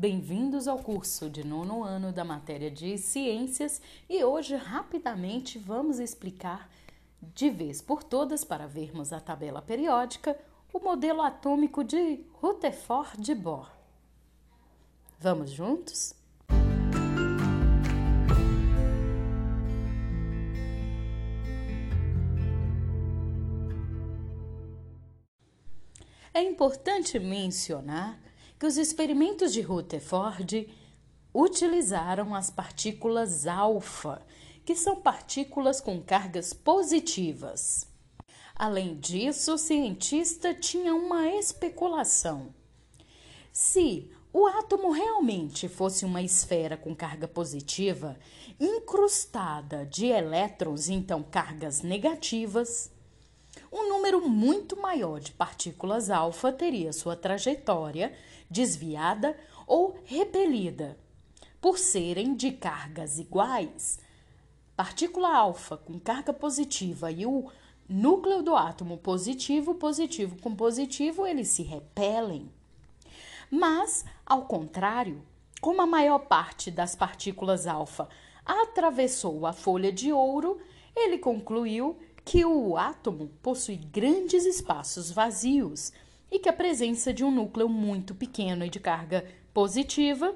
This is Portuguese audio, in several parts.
Bem-vindos ao curso de nono ano da matéria de Ciências e hoje, rapidamente, vamos explicar de vez por todas, para vermos a tabela periódica, o modelo atômico de Rutherford de Bohr. Vamos juntos? É importante mencionar que os experimentos de Rutherford utilizaram as partículas alfa, que são partículas com cargas positivas. Além disso, o cientista tinha uma especulação. Se o átomo realmente fosse uma esfera com carga positiva, incrustada de elétrons, então cargas negativas, um número muito maior de partículas alfa teria sua trajetória desviada ou repelida. Por serem de cargas iguais, partícula alfa com carga positiva e o núcleo do átomo positivo, positivo com positivo, eles se repelem. Mas, ao contrário, como a maior parte das partículas alfa atravessou a folha de ouro, ele concluiu que o átomo possui grandes espaços vazios e que a presença de um núcleo muito pequeno e de carga positiva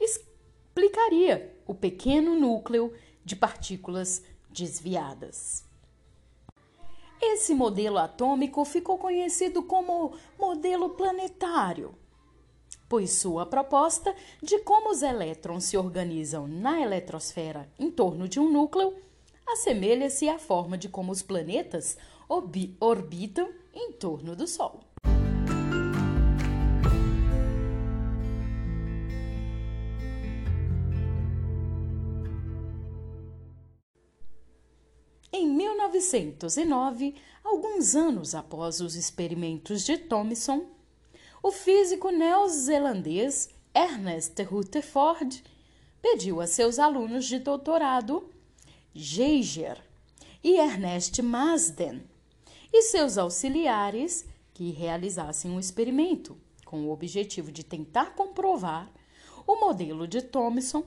explicaria o pequeno núcleo de partículas desviadas. Esse modelo atômico ficou conhecido como modelo planetário, pois sua proposta de como os elétrons se organizam na eletrosfera em torno de um núcleo assemelha-se à forma de como os planetas orbitam em torno do Sol. 1909, alguns anos após os experimentos de Thomson, o físico neozelandês Ernest Rutherford pediu a seus alunos de doutorado, Geiger e Ernest Marsden, e seus auxiliares que realizassem um experimento com o objetivo de tentar comprovar o modelo de Thomson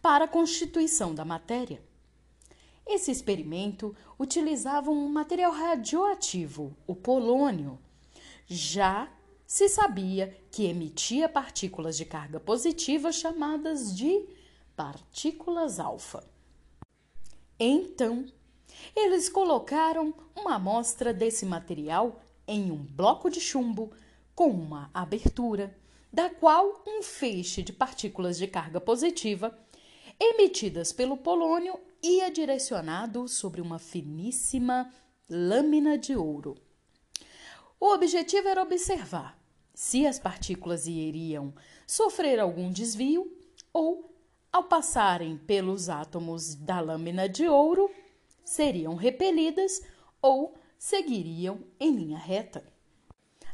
para a constituição da matéria. Esse experimento utilizava um material radioativo, o polônio. Já se sabia que emitia partículas de carga positiva chamadas de partículas alfa. Então, eles colocaram uma amostra desse material em um bloco de chumbo com uma abertura, da qual um feixe de partículas de carga positiva emitidas pelo polônio ia direcionado sobre uma finíssima lâmina de ouro. O objetivo era observar se as partículas iriam sofrer algum desvio ou, ao passarem pelos átomos da lâmina de ouro, seriam repelidas ou seguiriam em linha reta.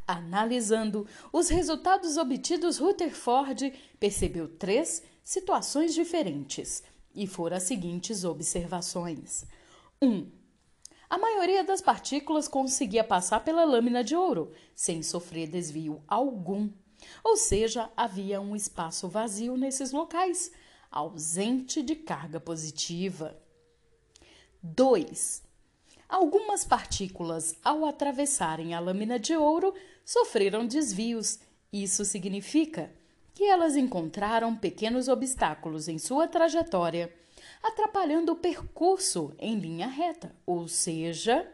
Analisando os resultados obtidos, Rutherford percebeu três situações diferentes e foram as seguintes observações: 1. Um, a maioria das partículas conseguia passar pela lâmina de ouro sem sofrer desvio algum, ou seja, havia um espaço vazio nesses locais, ausente de carga positiva. 2. Algumas partículas, ao atravessarem a lâmina de ouro, sofreram desvios. Isso significa que elas encontraram pequenos obstáculos em sua trajetória, atrapalhando o percurso em linha reta, ou seja,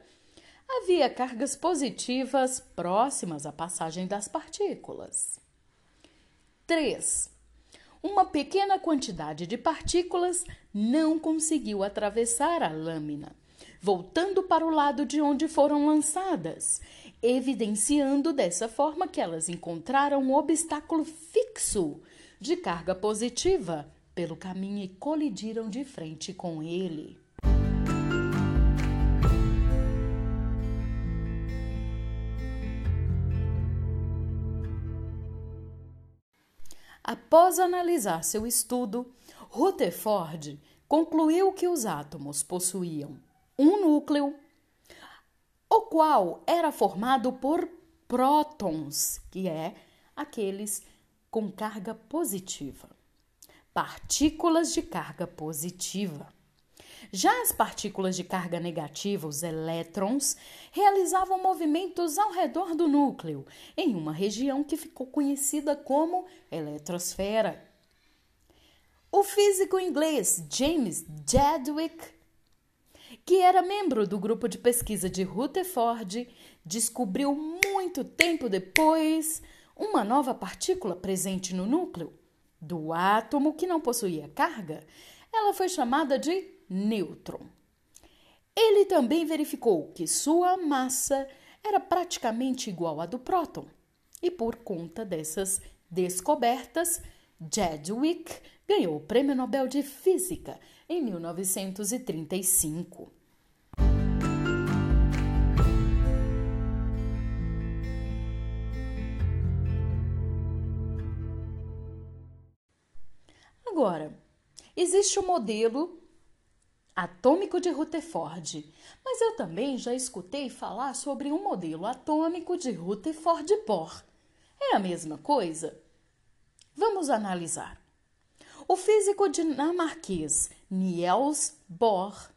havia cargas positivas próximas à passagem das partículas. 3. Uma pequena quantidade de partículas não conseguiu atravessar a lâmina, voltando para o lado de onde foram lançadas, evidenciando dessa forma que elas encontraram um obstáculo fixo de carga positiva pelo caminho e colidiram de frente com ele. Após analisar seu estudo, Rutherford concluiu que os átomos possuíam um núcleo, o qual era formado por prótons, que é aqueles com carga positiva. Partículas de carga positiva. Já as partículas de carga negativa, os elétrons, realizavam movimentos ao redor do núcleo, em uma região que ficou conhecida como eletrosfera. O físico inglês James Chadwick, que era membro do grupo de pesquisa de Rutherford, descobriu muito tempo depois uma nova partícula presente no núcleo do átomo que não possuía carga. Ela foi chamada de nêutron. Ele também verificou que sua massa era praticamente igual à do próton. E por conta dessas descobertas, Chadwick ganhou o Prêmio Nobel de Física em 1935. Agora, existe o modelo atômico de Rutherford, mas eu também já escutei falar sobre um modelo atômico de Rutherford-Bohr. É a mesma coisa? Vamos analisar. O físico dinamarquês Niels Bohr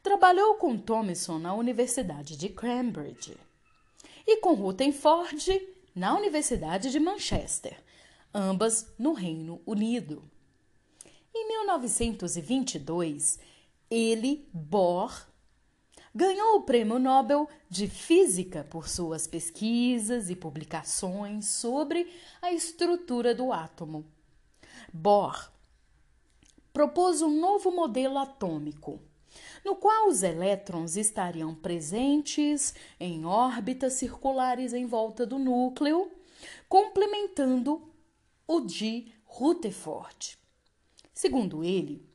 trabalhou com Thomson na Universidade de Cambridge e com Rutherford na Universidade de Manchester, ambas no Reino Unido. Em 1922, ele, Bohr, ganhou o Prêmio Nobel de Física por suas pesquisas e publicações sobre a estrutura do átomo. Bohr propôs um novo modelo atômico, no qual os elétrons estariam presentes em órbitas circulares em volta do núcleo, complementando o de Rutherford. Segundo ele,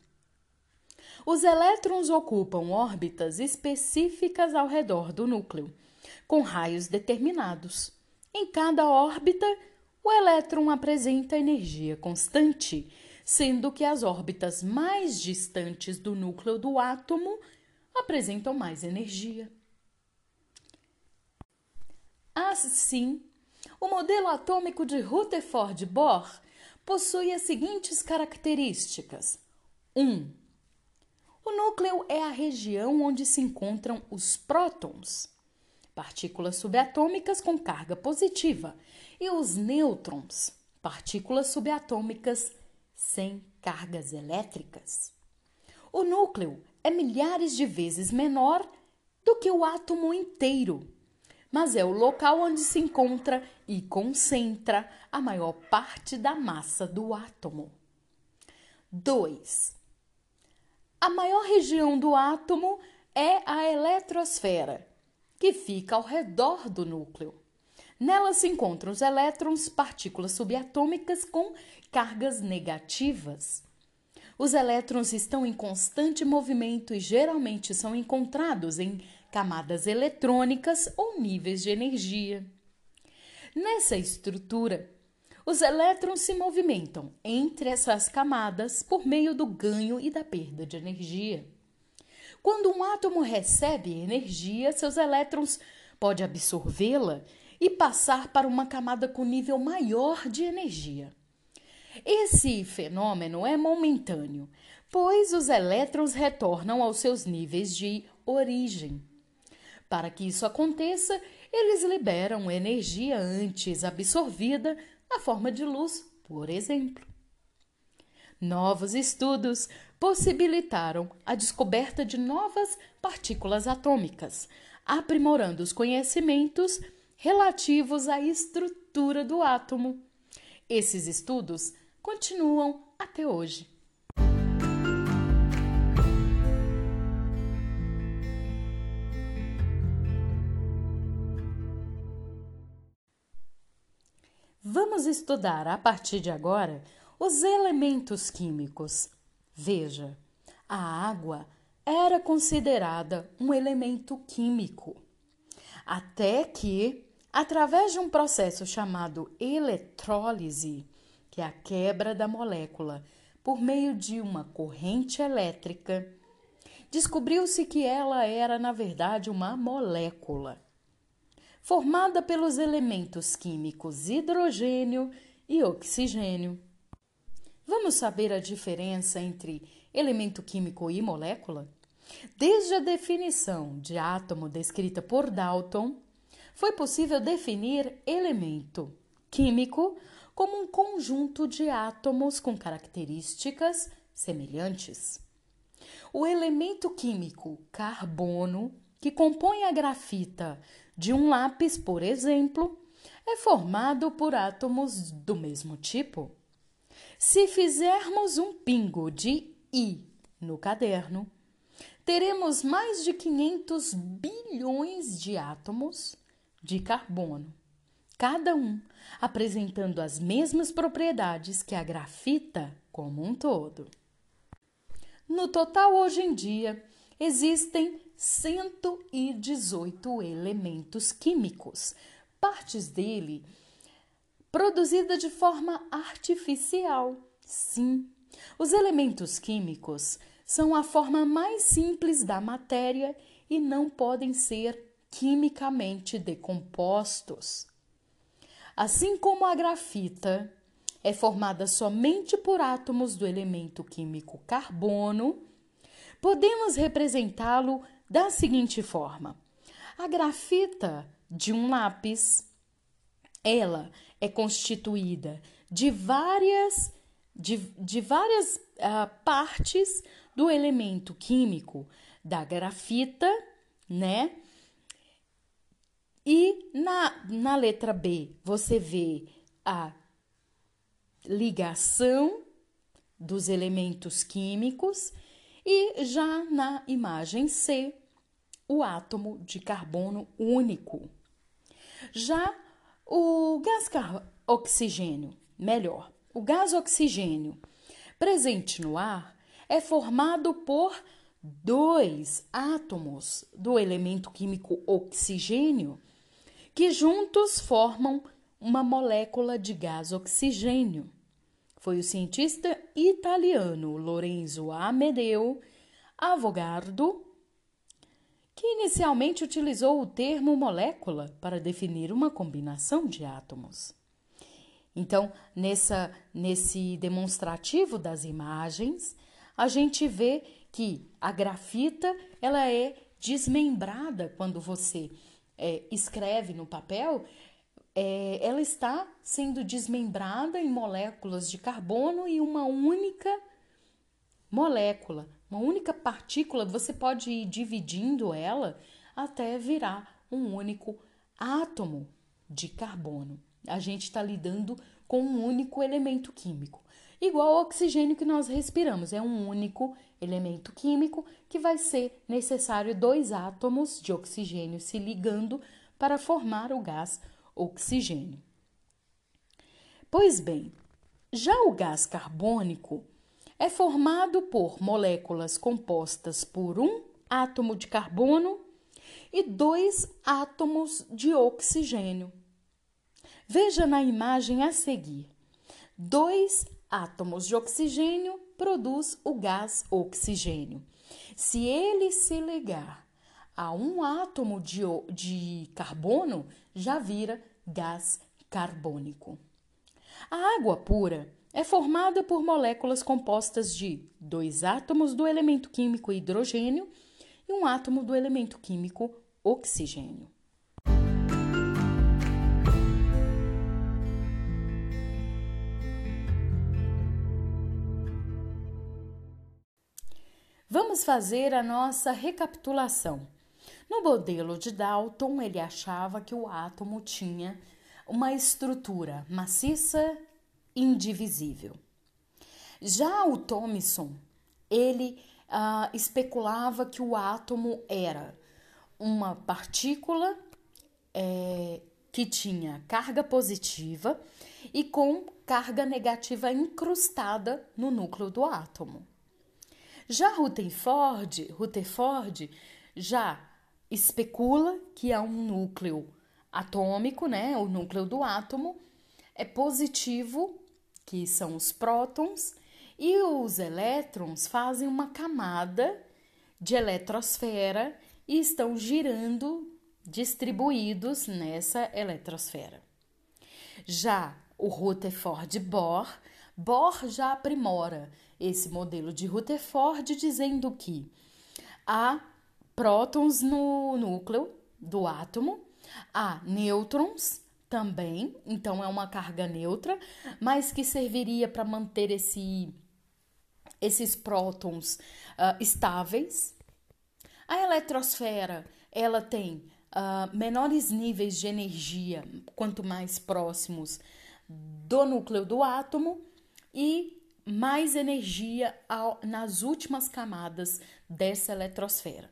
os elétrons ocupam órbitas específicas ao redor do núcleo, com raios determinados. Em cada órbita, o elétron apresenta energia constante, sendo que as órbitas mais distantes do núcleo do átomo apresentam mais energia. Assim, o modelo atômico de Rutherford-Bohr possui as seguintes características: 1. Um, o núcleo é a região onde se encontram os prótons, partículas subatômicas com carga positiva, e os nêutrons, partículas subatômicas sem cargas elétricas. O núcleo é milhares de vezes menor do que o átomo inteiro, mas é o local onde se encontra e concentra a maior parte da massa do átomo. 2. A maior região do átomo é a eletrosfera, que fica ao redor do núcleo. Nela se encontram os elétrons, partículas subatômicas com cargas negativas. Os elétrons estão em constante movimento e geralmente são encontrados em camadas eletrônicas ou níveis de energia. Nessa estrutura, os elétrons se movimentam entre essas camadas por meio do ganho e da perda de energia. Quando um átomo recebe energia, seus elétrons podem absorvê-la e passar para uma camada com nível maior de energia. Esse fenômeno é momentâneo, pois os elétrons retornam aos seus níveis de origem. Para que isso aconteça, eles liberam energia antes absorvida na forma de luz, por exemplo. Novos estudos possibilitaram a descoberta de novas partículas atômicas, aprimorando os conhecimentos relativos à estrutura do átomo. Esses estudos continuam até hoje. Vamos estudar a partir de agora os elementos químicos. Veja, a água era considerada um elemento químico, até que, através de um processo chamado eletrólise, que é a quebra da molécula por meio de uma corrente elétrica, descobriu-se que ela era, na verdade, uma molécula formada pelos elementos químicos hidrogênio e oxigênio. Vamos saber a diferença entre elemento químico e molécula? Desde a definição de átomo descrita por Dalton, foi possível definir elemento químico como um conjunto de átomos com características semelhantes. O elemento químico carbono, que compõe a grafita de um lápis, por exemplo, é formado por átomos do mesmo tipo. Se fizermos um pingo de I no caderno, teremos mais de 500 bilhões de átomos de carbono, cada um apresentando as mesmas propriedades que a grafita como um todo. No total, hoje em dia, existem 118 elementos químicos, partes dele produzidas de forma artificial. Sim, os elementos químicos são a forma mais simples da matéria e não podem ser quimicamente decompostos. Assim como a grafita é formada somente por átomos do elemento químico carbono, podemos representá-lo da seguinte forma: a grafita de um lápis, ela é constituída de várias de, de várias uh, partes do elemento químico da grafita, né? E na, na letra B você vê a ligação dos elementos químicos e já na imagem C, o átomo de carbono único. Já o gás oxigênio, melhor, o gás oxigênio presente no ar é formado por dois átomos do elemento químico oxigênio que juntos formam uma molécula de gás oxigênio. Foi o cientista italiano Lorenzo Amedeo Avogadro que inicialmente utilizou o termo molécula para definir uma combinação de átomos. Então, nessa, nesse demonstrativo das imagens, a gente vê que a grafita ela é desmembrada quando você é, escreve no papel, é, ela está sendo desmembrada em moléculas de carbono e uma única molécula, uma única partícula, você pode ir dividindo ela até virar um único átomo de carbono. A gente está lidando com um único elemento químico. Igual ao oxigênio que nós respiramos, é um único elemento químico que vai ser necessário dois átomos de oxigênio se ligando para formar o gás oxigênio. Pois bem, já o gás carbônico é formado por moléculas compostas por um átomo de carbono e dois átomos de oxigênio. Veja na imagem a seguir. Dois átomos de oxigênio produz o gás oxigênio. Se ele se ligar a um átomo de, de carbono, já vira gás carbônico. A água pura é formada por moléculas compostas de dois átomos do elemento químico hidrogênio e um átomo do elemento químico oxigênio. Vamos fazer a nossa recapitulação. No modelo de Dalton, ele achava que o átomo tinha uma estrutura maciça indivisível. Já o Thomson, ele uh, especulava que o átomo era uma partícula é, que tinha carga positiva e com carga negativa incrustada no núcleo do átomo. Já Rutherford, Rutherford já especula que é um núcleo atômico, né, o núcleo do átomo, é positivo, que são os prótons, e os elétrons fazem uma camada de eletrosfera e estão girando distribuídos nessa eletrosfera. Já o Rutherford Bohr, Bohr já aprimora esse modelo de Rutherford dizendo que há prótons no núcleo do átomo, há nêutrons também, então é uma carga neutra, mas que serviria para manter esse, esses prótons uh, estáveis. A eletrosfera ela tem uh, menores níveis de energia quanto mais próximos do núcleo do átomo e mais energia ao, nas últimas camadas dessa eletrosfera.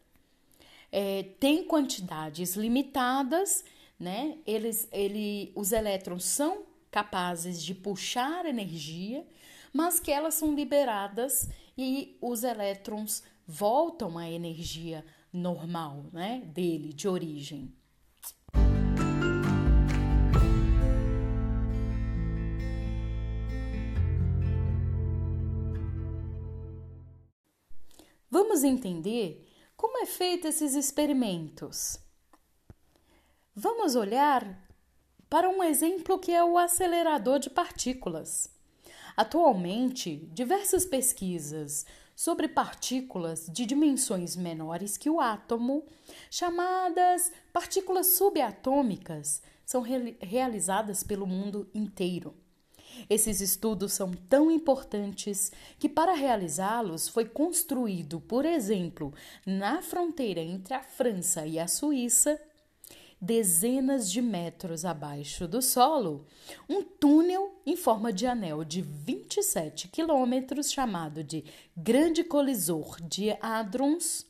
É, tem quantidades limitadas, né? Eles, ele, os elétrons são capazes de puxar energia, mas que elas são liberadas e os elétrons voltam à energia normal, né, dele, de origem. Vamos entender como é feito esses experimentos. Vamos olhar para um exemplo que é o acelerador de partículas. Atualmente, diversas pesquisas sobre partículas de dimensões menores que o átomo, chamadas partículas subatômicas, são re realizadas pelo mundo inteiro. Esses estudos são tão importantes que, para realizá-los, foi construído, por exemplo, na fronteira entre a França e a Suíça, dezenas de metros abaixo do solo, um túnel em forma de anel de 27 quilômetros, chamado de Grande Colisor de Hadrons.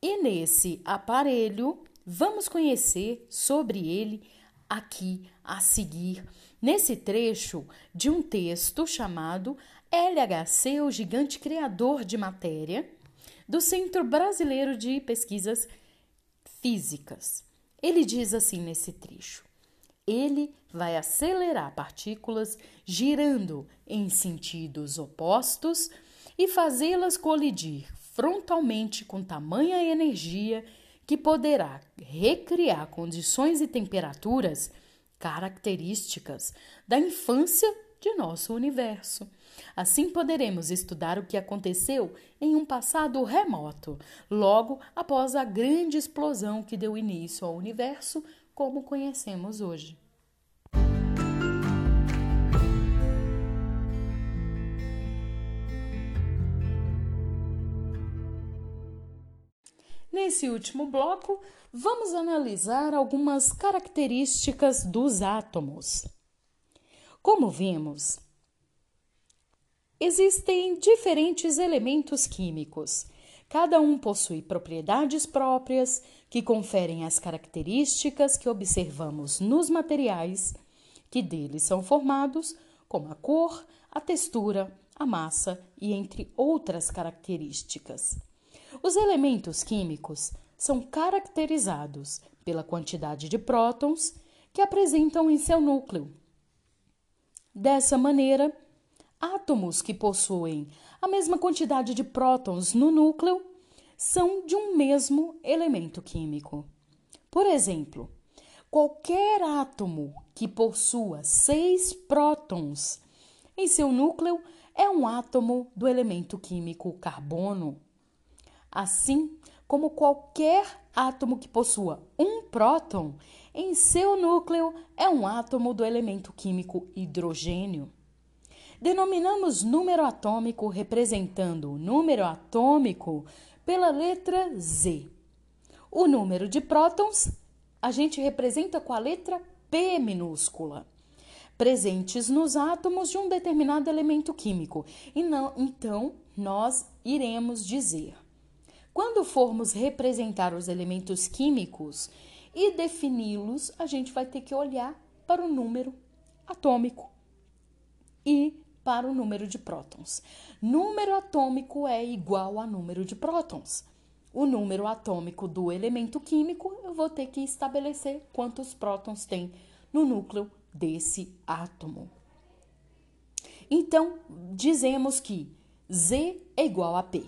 E nesse aparelho, vamos conhecer sobre ele aqui a seguir, nesse trecho de um texto chamado LHC, o gigante criador de matéria, do Centro Brasileiro de Pesquisas Físicas. Ele diz assim nesse trecho: ele vai acelerar partículas girando em sentidos opostos e fazê-las colidir frontalmente com tamanha energia que poderá recriar condições e temperaturas características da infância de nosso universo. Assim poderemos estudar o que aconteceu em um passado remoto, logo após a grande explosão que deu início ao universo como conhecemos hoje. Nesse último bloco, vamos analisar algumas características dos átomos. Como vimos, Existem diferentes elementos químicos. Cada um possui propriedades próprias que conferem as características que observamos nos materiais que deles são formados, como a cor, a textura, a massa e entre outras características. Os elementos químicos são caracterizados pela quantidade de prótons que apresentam em seu núcleo. Dessa maneira, Átomos que possuem a mesma quantidade de prótons no núcleo são de um mesmo elemento químico. Por exemplo, qualquer átomo que possua seis prótons em seu núcleo é um átomo do elemento químico carbono. Assim como qualquer átomo que possua um próton em seu núcleo é um átomo do elemento químico hidrogênio. Denominamos número atômico representando o número atômico pela letra Z. O número de prótons a gente representa com a letra P minúscula, presentes nos átomos de um determinado elemento químico. E não, então, nós iremos dizer: quando formos representar os elementos químicos e defini-los, a gente vai ter que olhar para o número atômico e para o número de prótons. Número atômico é igual a número de prótons. O número atômico do elemento químico, eu vou ter que estabelecer quantos prótons tem no núcleo desse átomo. Então, dizemos que Z é igual a P.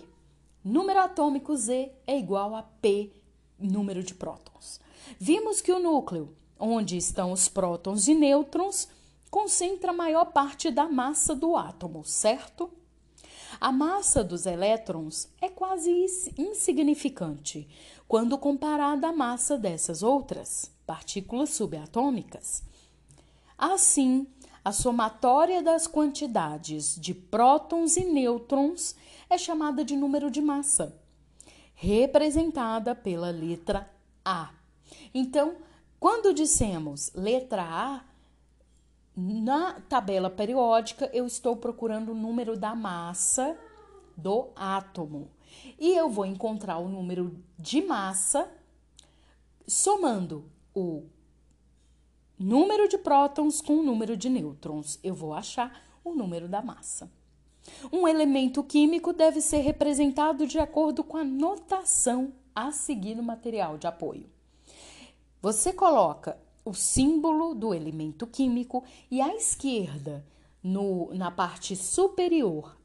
Número atômico Z é igual a P, número de prótons. Vimos que o núcleo, onde estão os prótons e nêutrons, concentra a maior parte da massa do átomo, certo? A massa dos elétrons é quase insignificante quando comparada à massa dessas outras partículas subatômicas. Assim, a somatória das quantidades de prótons e nêutrons é chamada de número de massa, representada pela letra A. Então, quando dissemos letra A, na tabela periódica eu estou procurando o número da massa do átomo. E eu vou encontrar o número de massa somando o número de prótons com o número de nêutrons. Eu vou achar o número da massa. Um elemento químico deve ser representado de acordo com a notação a seguir no material de apoio. Você coloca o símbolo do elemento químico e à esquerda, no, na parte superior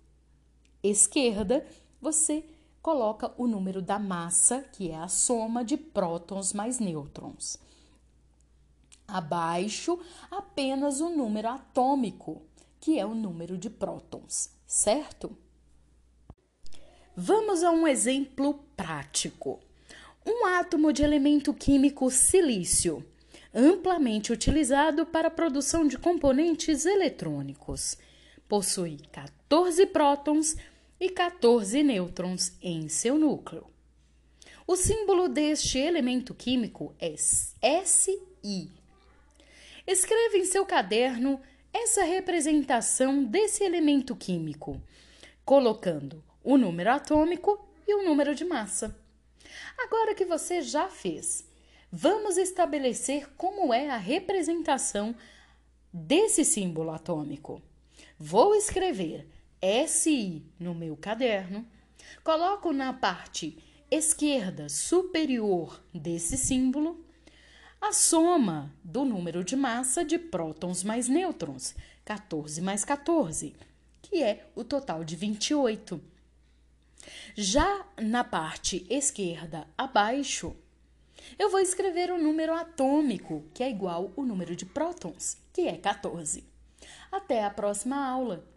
esquerda, você coloca o número da massa, que é a soma de prótons mais nêutrons. Abaixo, apenas o número atômico, que é o número de prótons, certo? Vamos a um exemplo prático. Um átomo de elemento químico silício, amplamente utilizado para a produção de componentes eletrônicos, possui 14 prótons e 14 nêutrons em seu núcleo. O símbolo deste elemento químico é SI Escreva em seu caderno essa representação desse elemento químico, colocando o número atômico e o número de massa. Agora que você já fez, vamos estabelecer como é a representação desse símbolo atômico. Vou escrever SI no meu caderno, coloco na parte esquerda superior desse símbolo a soma do número de massa de prótons mais nêutrons, 14 mais 14, que é o total de 28. Já na parte esquerda abaixo, eu vou escrever o número atômico, que é igual ao número de prótons, que é 14. Até a próxima aula!